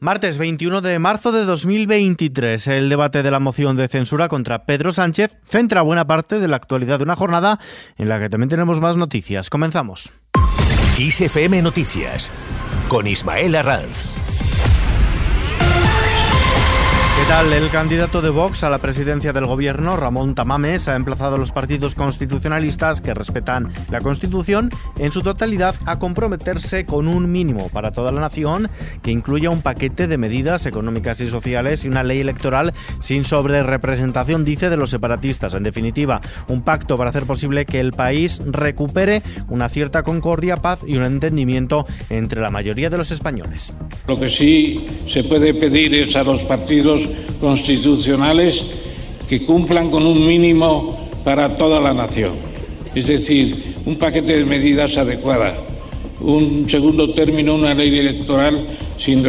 Martes 21 de marzo de 2023, el debate de la moción de censura contra Pedro Sánchez centra buena parte de la actualidad de una jornada en la que también tenemos más noticias. Comenzamos. ISFM Noticias con Ismael Arranz. El candidato de Vox a la presidencia del gobierno, Ramón Tamames, ha emplazado a los partidos constitucionalistas que respetan la Constitución en su totalidad a comprometerse con un mínimo para toda la nación que incluya un paquete de medidas económicas y sociales y una ley electoral sin sobrerepresentación, dice, de los separatistas. En definitiva, un pacto para hacer posible que el país recupere una cierta concordia, paz y un entendimiento entre la mayoría de los españoles. Lo que sí se puede pedir es a los partidos constitucionales que cumplan con un mínimo para toda la nación. Es decir, un paquete de medidas adecuadas, un segundo término, una ley electoral sin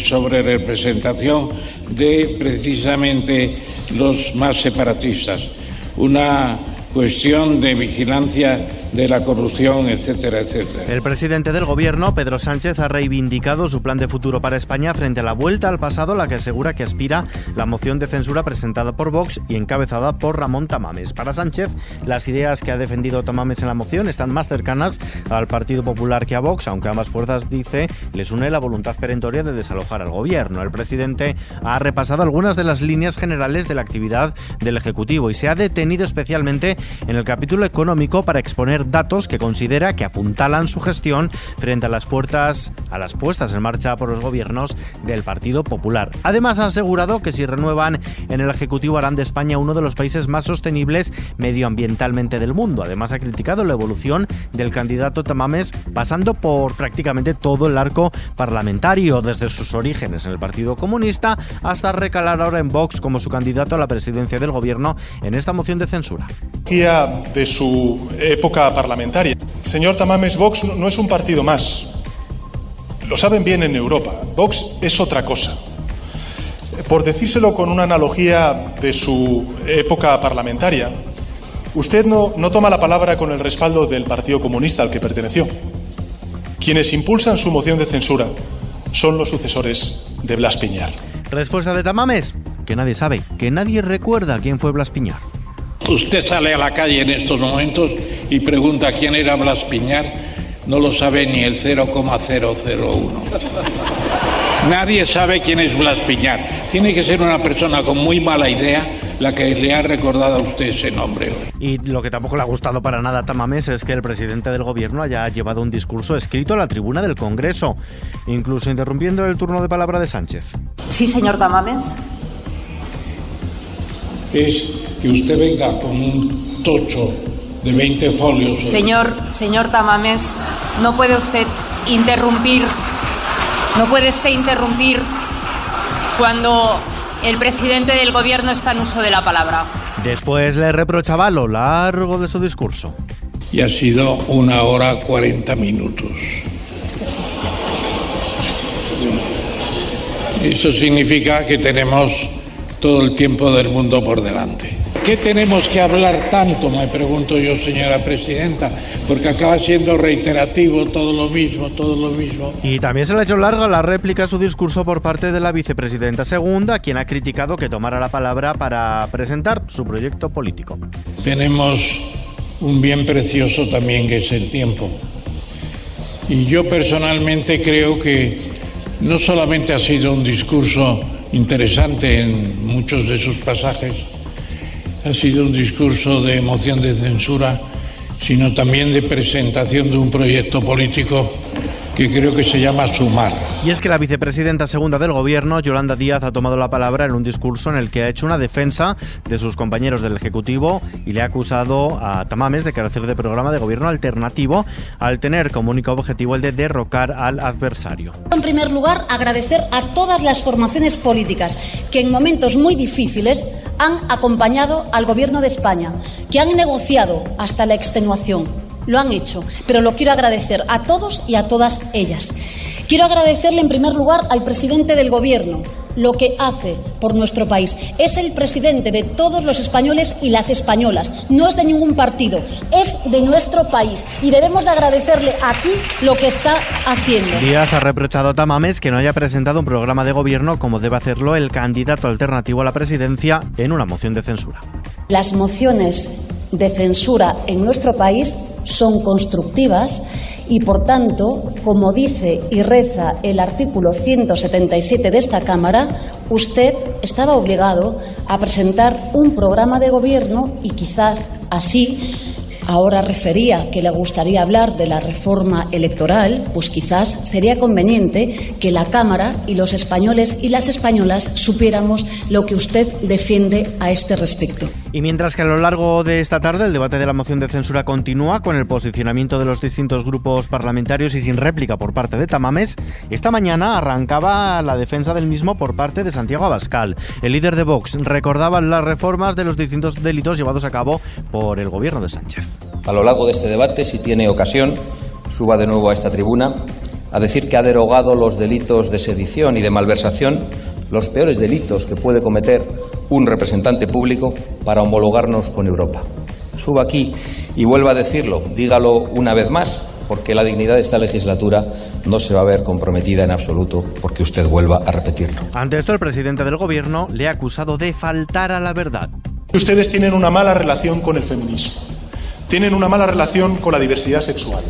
sobrerepresentación de precisamente los más separatistas, una cuestión de vigilancia de la corrupción, etcétera, etcétera. El presidente del gobierno, Pedro Sánchez, ha reivindicado su plan de futuro para España frente a la vuelta al pasado, la que asegura que aspira la moción de censura presentada por Vox y encabezada por Ramón Tamames. Para Sánchez, las ideas que ha defendido Tamames en la moción están más cercanas al Partido Popular que a Vox, aunque ambas fuerzas, dice, les une la voluntad perentoria de desalojar al gobierno. El presidente ha repasado algunas de las líneas generales de la actividad del Ejecutivo y se ha detenido especialmente en el capítulo económico para exponer datos que considera que apuntalan su gestión frente a las puertas a las puestas en marcha por los gobiernos del Partido Popular. Además ha asegurado que si renuevan en el Ejecutivo harán de España uno de los países más sostenibles medioambientalmente del mundo. Además ha criticado la evolución del candidato Tamames pasando por prácticamente todo el arco parlamentario desde sus orígenes en el Partido Comunista hasta recalar ahora en Vox como su candidato a la presidencia del gobierno en esta moción de censura. De su época parlamentaria. Señor Tamames, Vox no es un partido más. Lo saben bien en Europa. Vox es otra cosa. Por decírselo con una analogía de su época parlamentaria, usted no, no toma la palabra con el respaldo del Partido Comunista al que perteneció. Quienes impulsan su moción de censura son los sucesores de Blas Piñar. Respuesta de Tamames, que nadie sabe, que nadie recuerda quién fue Blas Piñar. Usted sale a la calle en estos momentos y pregunta quién era Blas Piñar, no lo sabe ni el 0,001. Nadie sabe quién es Blas Piñar. Tiene que ser una persona con muy mala idea la que le ha recordado a usted ese nombre hoy. Y lo que tampoco le ha gustado para nada a Tamames es que el presidente del gobierno haya llevado un discurso escrito a la tribuna del Congreso, incluso interrumpiendo el turno de palabra de Sánchez. Sí, señor Tamames. Es que usted venga con un tocho de 20 folios. Señor, señor Tamames, no puede usted interrumpir, no puede usted interrumpir cuando el presidente del gobierno está en uso de la palabra. Después le reprochaba lo largo de su discurso. Y ha sido una hora 40 minutos. Eso significa que tenemos todo el tiempo del mundo por delante. ¿Qué tenemos que hablar tanto? Me pregunto yo, señora presidenta, porque acaba siendo reiterativo todo lo mismo, todo lo mismo. Y también se le ha hecho larga la réplica a su discurso por parte de la vicepresidenta segunda, quien ha criticado que tomara la palabra para presentar su proyecto político. Tenemos un bien precioso también que es el tiempo. Y yo personalmente creo que no solamente ha sido un discurso interesante en muchos de sus pasajes, ha sido un discurso de emoción de censura, sino también de presentación de un proyecto político que creo que se llama Sumar. Y es que la vicepresidenta segunda del gobierno, Yolanda Díaz, ha tomado la palabra en un discurso en el que ha hecho una defensa de sus compañeros del Ejecutivo y le ha acusado a Tamames de carecer de programa de gobierno alternativo al tener como único objetivo el de derrocar al adversario. En primer lugar, agradecer a todas las formaciones políticas que en momentos muy difíciles han acompañado al Gobierno de España, que han negociado hasta la extenuación. Lo han hecho, pero lo quiero agradecer a todos y a todas ellas. Quiero agradecerle en primer lugar al presidente del Gobierno, lo que hace por nuestro país. Es el presidente de todos los españoles y las españolas. No es de ningún partido, es de nuestro país. Y debemos de agradecerle aquí lo que está haciendo. Díaz ha reprochado a Tamames que no haya presentado un programa de gobierno como debe hacerlo el candidato alternativo a la presidencia en una moción de censura. Las mociones de censura en nuestro país son constructivas y, por tanto, como dice y reza el artículo 177 de esta Cámara, usted estaba obligado a presentar un programa de gobierno y quizás así ahora refería que le gustaría hablar de la reforma electoral, pues quizás sería conveniente que la Cámara y los españoles y las españolas supiéramos lo que usted defiende a este respecto. Y mientras que a lo largo de esta tarde el debate de la moción de censura continúa con el posicionamiento de los distintos grupos parlamentarios y sin réplica por parte de Tamames, esta mañana arrancaba la defensa del mismo por parte de Santiago Abascal. El líder de Vox recordaba las reformas de los distintos delitos llevados a cabo por el gobierno de Sánchez. A lo largo de este debate, si tiene ocasión, suba de nuevo a esta tribuna a decir que ha derogado los delitos de sedición y de malversación, los peores delitos que puede cometer un representante público para homologarnos con Europa. Suba aquí y vuelva a decirlo, dígalo una vez más, porque la dignidad de esta legislatura no se va a ver comprometida en absoluto porque usted vuelva a repetirlo. Ante esto, el presidente del Gobierno le ha acusado de faltar a la verdad. Ustedes tienen una mala relación con el feminismo, tienen una mala relación con la diversidad sexual,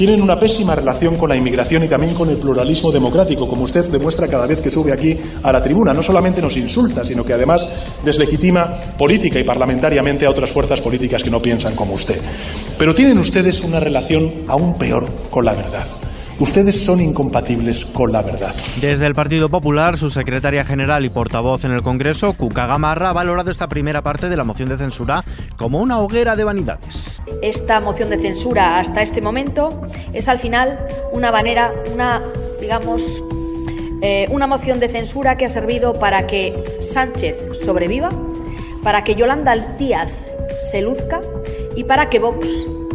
tienen una pésima relación con la inmigración y también con el pluralismo democrático, como usted demuestra cada vez que sube aquí a la tribuna. No solamente nos insulta, sino que además deslegitima política y parlamentariamente a otras fuerzas políticas que no piensan como usted. Pero tienen ustedes una relación aún peor con la verdad. Ustedes son incompatibles con la verdad. Desde el Partido Popular, su secretaria general y portavoz en el Congreso, Cuca Gamarra, ha valorado esta primera parte de la moción de censura como una hoguera de vanidades. Esta moción de censura hasta este momento es al final una manera, una, digamos, eh, una moción de censura que ha servido para que Sánchez sobreviva, para que Yolanda Díaz se luzca y para que Vox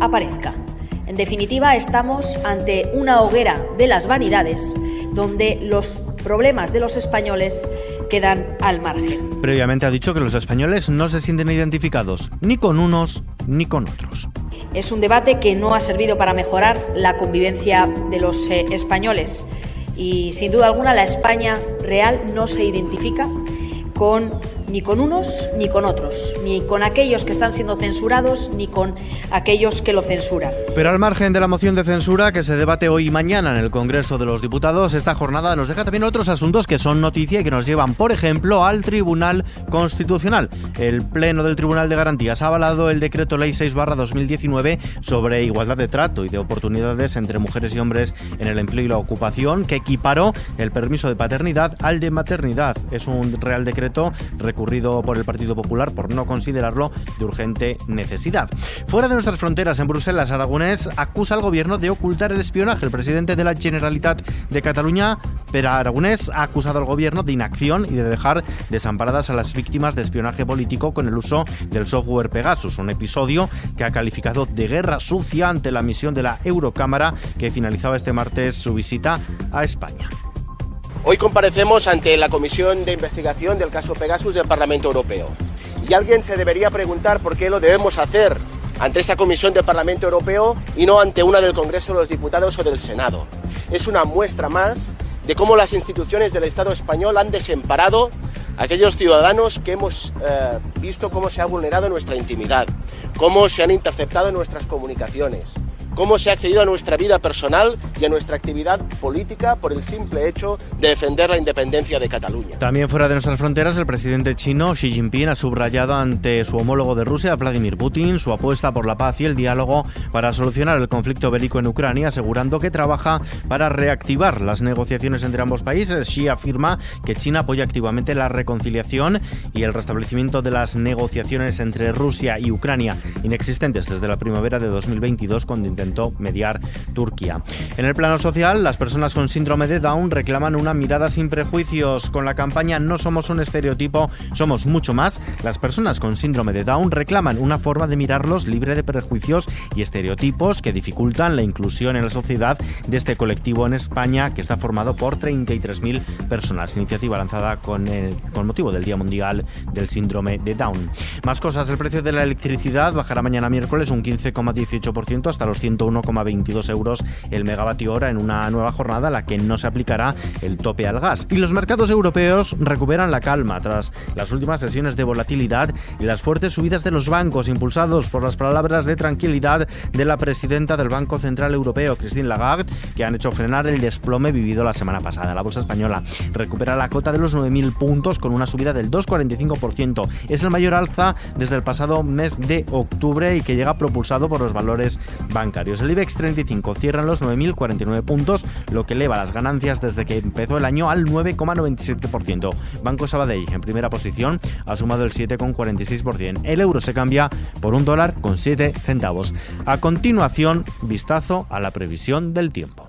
aparezca. En definitiva, estamos ante una hoguera de las vanidades donde los problemas de los españoles quedan al margen. Previamente ha dicho que los españoles no se sienten identificados ni con unos ni con otros. Es un debate que no ha servido para mejorar la convivencia de los eh, españoles y sin duda alguna la España real no se identifica con ni con unos ni con otros, ni con aquellos que están siendo censurados ni con aquellos que lo censuran. Pero al margen de la moción de censura que se debate hoy y mañana en el Congreso de los Diputados, esta jornada nos deja también otros asuntos que son noticia y que nos llevan, por ejemplo, al Tribunal Constitucional. El Pleno del Tribunal de Garantías ha avalado el decreto Ley 6-2019 sobre igualdad de trato y de oportunidades entre mujeres y hombres en el empleo y la ocupación, que equiparó el permiso de paternidad al de maternidad. Es un real decreto recurrido por el Partido Popular por no considerarlo de urgente necesidad. Fuera de nuestras fronteras, en Bruselas, Aragonés acusa al gobierno de ocultar el espionaje. El presidente de la Generalitat de Cataluña, Pere Aragonés, ha acusado al gobierno de inacción y de dejar desamparadas a las víctimas de espionaje político con el uso del software Pegasus, un episodio que ha calificado de guerra sucia ante la misión de la Eurocámara que finalizaba este martes su visita a España. Hoy comparecemos ante la Comisión de Investigación del caso Pegasus del Parlamento Europeo. Y alguien se debería preguntar por qué lo debemos hacer ante esta Comisión del Parlamento Europeo y no ante una del Congreso de los Diputados o del Senado. Es una muestra más de cómo las instituciones del Estado español han desemparado a aquellos ciudadanos que hemos eh, visto cómo se ha vulnerado nuestra intimidad, cómo se han interceptado nuestras comunicaciones, cómo se ha accedido a nuestra vida personal y a nuestra actividad política por el simple hecho de defender la independencia de Cataluña. También fuera de nuestras fronteras, el presidente chino Xi Jinping ha subrayado ante su homólogo de Rusia, Vladimir Putin, su apuesta por la paz y el diálogo para solucionar el conflicto bélico en Ucrania, asegurando que trabaja para reactivar las negociaciones entre ambos países. Xi afirma que China apoya activamente la reconciliación y el restablecimiento de las negociaciones entre Rusia y Ucrania, inexistentes desde la primavera de 2022, cuando intentó intentó mediar Turquía. En el plano social, las personas con síndrome de Down reclaman una mirada sin prejuicios. Con la campaña No somos un estereotipo, somos mucho más. Las personas con síndrome de Down reclaman una forma de mirarlos libre de prejuicios y estereotipos que dificultan la inclusión en la sociedad de este colectivo en España que está formado por 33.000 personas. Iniciativa lanzada con, con motivo del Día Mundial del Síndrome de Down. Más cosas, el precio de la electricidad bajará mañana miércoles un 15,18% hasta los 101,22 euros el megavatio hora en una nueva jornada a la que no se aplicará el tope al gas. Y los mercados europeos recuperan la calma tras las últimas sesiones de volatilidad y las fuertes subidas de los bancos impulsados por las palabras de tranquilidad de la presidenta del Banco Central Europeo, Christine Lagarde, que han hecho frenar el desplome vivido la semana pasada. La bolsa española recupera la cota de los 9.000 puntos con una subida del 2,45%. Es el mayor alza desde el pasado mes de octubre y que llega propulsado por los valores bancarios. El IBEX 35 cierra los 9.049 puntos, lo que eleva las ganancias desde que empezó el año al 9,97%. Banco Sabadell, en primera posición, ha sumado el 7,46%. El euro se cambia por un dólar con 7 centavos. A continuación, vistazo a la previsión del tiempo.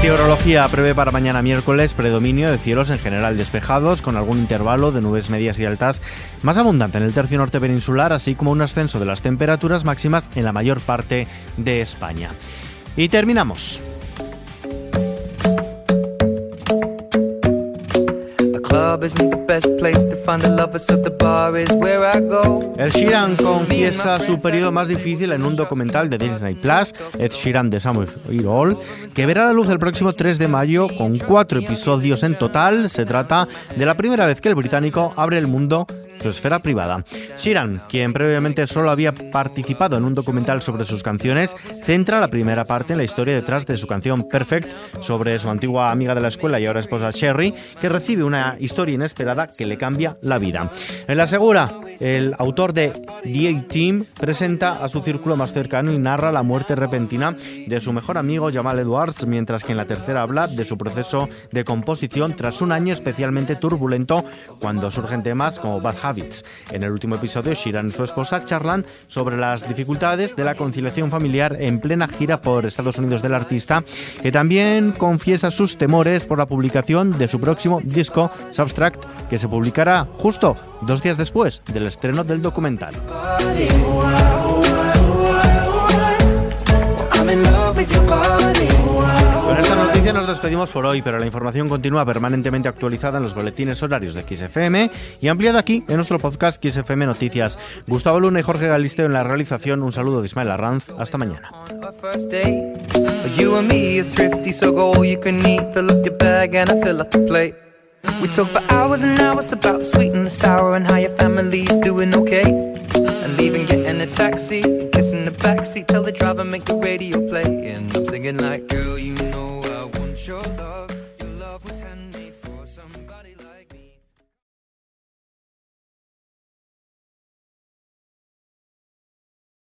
Meteorología prevé para mañana miércoles predominio de cielos en general despejados, con algún intervalo de nubes medias y altas más abundante en el tercio norte peninsular, así como un ascenso de las temperaturas máximas en la mayor parte de España. Y terminamos. El Sheeran confiesa su periodo más difícil en un documental de Disney Plus, Ed Sheeran de Samuel All, que verá la luz el próximo 3 de mayo con cuatro episodios en total. Se trata de la primera vez que el británico abre el mundo su esfera privada. Sheeran, quien previamente solo había participado en un documental sobre sus canciones, centra la primera parte en la historia detrás de su canción Perfect sobre su antigua amiga de la escuela y ahora esposa Cherry, que recibe una historia inesperada que le cambia la vida. En la segura, el autor de The A-Team presenta a su círculo más cercano y narra la muerte repentina de su mejor amigo Jamal Edwards, mientras que en la tercera habla de su proceso de composición tras un año especialmente turbulento cuando surgen temas como Bad Habits. En el último episodio, Shiran y su esposa charlan sobre las dificultades de la conciliación familiar en plena gira por Estados Unidos del artista, que también confiesa sus temores por la publicación de su próximo disco Substract, que se publicará justo dos días después del estreno del documental. Con esta noticia nos despedimos por hoy, pero la información continúa permanentemente actualizada en los boletines horarios de XFM y ampliada aquí en nuestro podcast XFM Noticias. Gustavo Luna y Jorge Galisteo en la realización. Un saludo de Ismael Arranz. Hasta mañana. We talk for hours and hours about the sweet and the sour and how your family's doing okay. And leaving, getting a taxi, kissing the backseat, tell the driver make the radio play. And I'm singing like, girl, you know I want your love.